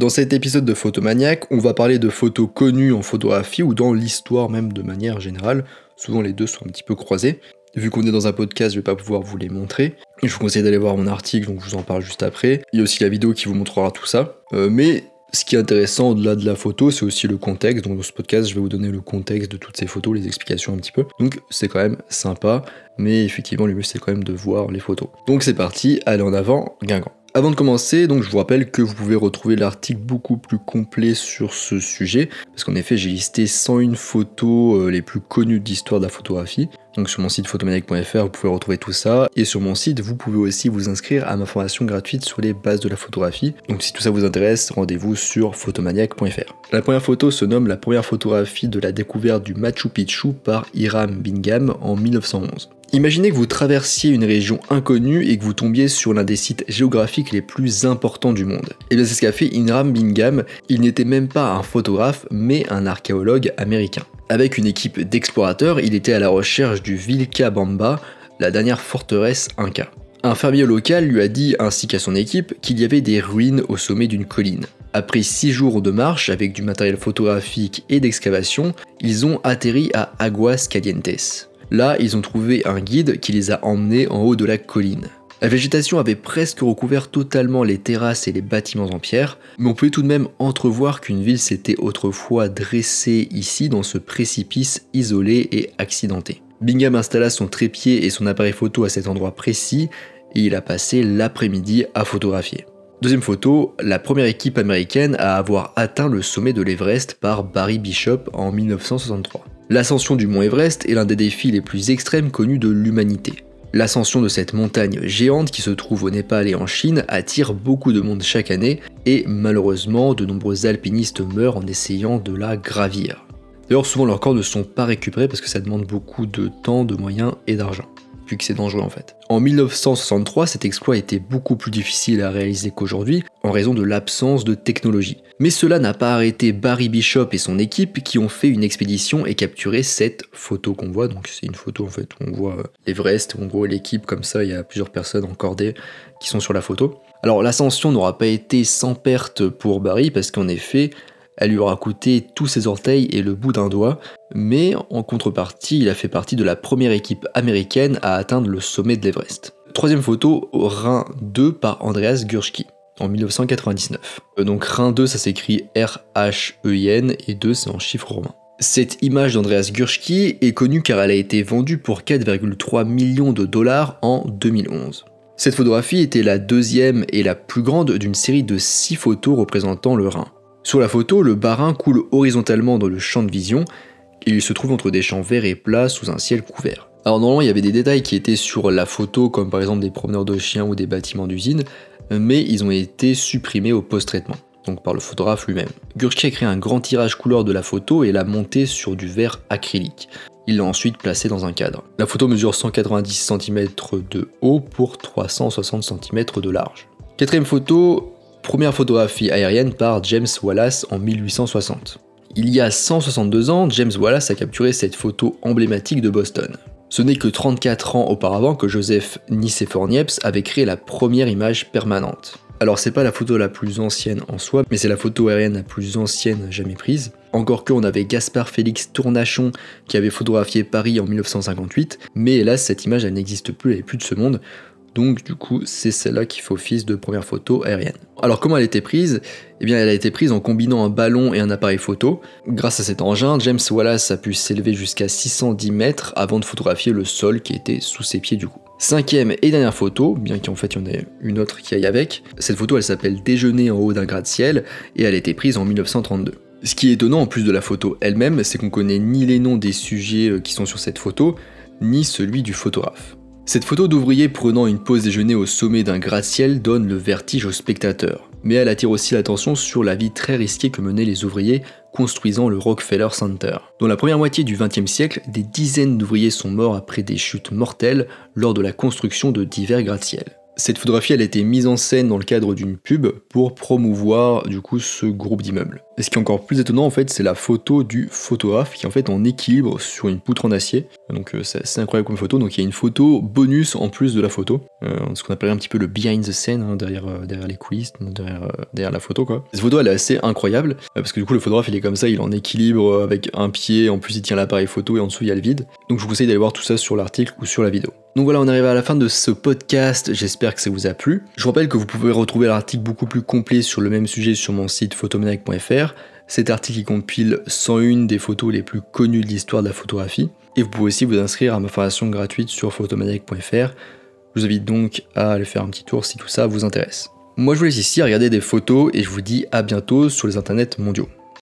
Dans cet épisode de Photomaniac, on va parler de photos connues en photographie ou dans l'histoire même de manière générale. Souvent les deux sont un petit peu croisés. Vu qu'on est dans un podcast, je vais pas pouvoir vous les montrer. Je vous conseille d'aller voir mon article, donc je vous en parle juste après. Il y a aussi la vidéo qui vous montrera tout ça. Euh, mais ce qui est intéressant au-delà de la photo, c'est aussi le contexte. Donc dans ce podcast, je vais vous donner le contexte de toutes ces photos, les explications un petit peu. Donc c'est quand même sympa, mais effectivement le mieux c'est quand même de voir les photos. Donc c'est parti, allez en avant, Guingamp. Avant de commencer, donc je vous rappelle que vous pouvez retrouver l'article beaucoup plus complet sur ce sujet, parce qu'en effet j'ai listé 101 photos euh, les plus connues d'histoire de la photographie. Donc sur mon site photomaniac.fr vous pouvez retrouver tout ça, et sur mon site vous pouvez aussi vous inscrire à ma formation gratuite sur les bases de la photographie. Donc si tout ça vous intéresse, rendez-vous sur photomaniac.fr. La première photo se nomme la première photographie de la découverte du Machu Picchu par Hiram Bingham en 1911. Imaginez que vous traversiez une région inconnue et que vous tombiez sur l'un des sites géographiques les plus importants du monde. Et bien c'est ce qu'a fait Inram Bingham, il n'était même pas un photographe mais un archéologue américain. Avec une équipe d'explorateurs, il était à la recherche du Vilcabamba, la dernière forteresse inca. Un fermier local lui a dit ainsi qu'à son équipe qu'il y avait des ruines au sommet d'une colline. Après 6 jours de marche avec du matériel photographique et d'excavation, ils ont atterri à Aguas Calientes. Là, ils ont trouvé un guide qui les a emmenés en haut de la colline. La végétation avait presque recouvert totalement les terrasses et les bâtiments en pierre, mais on pouvait tout de même entrevoir qu'une ville s'était autrefois dressée ici dans ce précipice isolé et accidenté. Bingham installa son trépied et son appareil photo à cet endroit précis et il a passé l'après-midi à photographier. Deuxième photo, la première équipe américaine à avoir atteint le sommet de l'Everest par Barry Bishop en 1963. L'ascension du mont Everest est l'un des défis les plus extrêmes connus de l'humanité. L'ascension de cette montagne géante qui se trouve au Népal et en Chine attire beaucoup de monde chaque année et malheureusement de nombreux alpinistes meurent en essayant de la gravir. D'ailleurs souvent leurs corps ne sont pas récupérés parce que ça demande beaucoup de temps, de moyens et d'argent que c'est dangereux en fait. En 1963, cet exploit était beaucoup plus difficile à réaliser qu'aujourd'hui en raison de l'absence de technologie. Mais cela n'a pas arrêté Barry Bishop et son équipe qui ont fait une expédition et capturé cette photo qu'on voit. Donc c'est une photo en fait où on voit euh, l'Everest, on voit l'équipe comme ça, il y a plusieurs personnes encordées qui sont sur la photo. Alors l'ascension n'aura pas été sans perte pour Barry parce qu'en effet, elle lui aura coûté tous ses orteils et le bout d'un doigt, mais en contrepartie, il a fait partie de la première équipe américaine à atteindre le sommet de l'Everest. Troisième photo, Rhin 2 par Andreas Gurski en 1999. Euh, donc Rhin 2, ça s'écrit R-H-E-I-N et 2 c'est en chiffre romain. Cette image d'Andreas Gurski est connue car elle a été vendue pour 4,3 millions de dollars en 2011. Cette photographie était la deuxième et la plus grande d'une série de 6 photos représentant le Rhin. Sur la photo, le Barin coule horizontalement dans le champ de vision il se trouve entre des champs verts et plats sous un ciel couvert. Alors normalement il y avait des détails qui étaient sur la photo comme par exemple des promeneurs de chiens ou des bâtiments d'usine, mais ils ont été supprimés au post-traitement, donc par le photographe lui-même. Gurski a créé un grand tirage couleur de la photo et l'a monté sur du verre acrylique. Il l'a ensuite placé dans un cadre. La photo mesure 190 cm de haut pour 360 cm de large. Quatrième photo, Première photographie aérienne par James Wallace en 1860. Il y a 162 ans, James Wallace a capturé cette photo emblématique de Boston. Ce n'est que 34 ans auparavant que Joseph Nicéphore Niepce avait créé la première image permanente. Alors c'est pas la photo la plus ancienne en soi, mais c'est la photo aérienne la plus ancienne jamais prise. Encore que on avait Gaspard Félix Tournachon qui avait photographié Paris en 1958, mais hélas cette image elle n'existe plus, elle est plus de ce monde. Donc du coup, c'est celle-là qui fait office de première photo aérienne. Alors comment elle a été prise? Eh bien elle a été prise en combinant un ballon et un appareil photo. Grâce à cet engin, James Wallace a pu s'élever jusqu'à 610 mètres avant de photographier le sol qui était sous ses pieds du coup. Cinquième et dernière photo, bien qu'en fait il y en ait une autre qui aille avec. Cette photo elle s'appelle Déjeuner en haut d'un gratte-ciel et elle a été prise en 1932. Ce qui est étonnant en plus de la photo elle-même, c'est qu'on connaît ni les noms des sujets euh, qui sont sur cette photo, ni celui du photographe. Cette photo d'ouvrier prenant une pause déjeuner au sommet d'un gratte-ciel donne le vertige au spectateur. Mais elle attire aussi l'attention sur la vie très risquée que menaient les ouvriers construisant le Rockefeller Center. Dans la première moitié du XXe siècle, des dizaines d'ouvriers sont morts après des chutes mortelles lors de la construction de divers gratte-ciels. Cette photographie a été mise en scène dans le cadre d'une pub pour promouvoir du coup ce groupe d'immeubles. Et ce qui est encore plus étonnant en fait, c'est la photo du photographe qui est en fait en équilibre sur une poutre en acier. Donc euh, c'est incroyable comme photo. Donc il y a une photo bonus en plus de la photo, euh, ce qu'on appelle un petit peu le behind the scene hein, derrière, euh, derrière les coulisses, derrière, derrière la photo quoi. Cette photo elle est assez incroyable parce que du coup le photographe il est comme ça, il est en équilibre avec un pied, en plus il tient l'appareil photo et en dessous il y a le vide. Donc je vous conseille d'aller voir tout ça sur l'article ou sur la vidéo. Donc voilà, on arrive à la fin de ce podcast, j'espère que ça vous a plu. Je vous rappelle que vous pouvez retrouver l'article beaucoup plus complet sur le même sujet sur mon site photomaniac.fr. Cet article compile 101 des photos les plus connues de l'histoire de la photographie. Et vous pouvez aussi vous inscrire à ma formation gratuite sur photomaniac.fr. Je vous invite donc à aller faire un petit tour si tout ça vous intéresse. Moi je vous laisse ici regarder des photos et je vous dis à bientôt sur les internets mondiaux.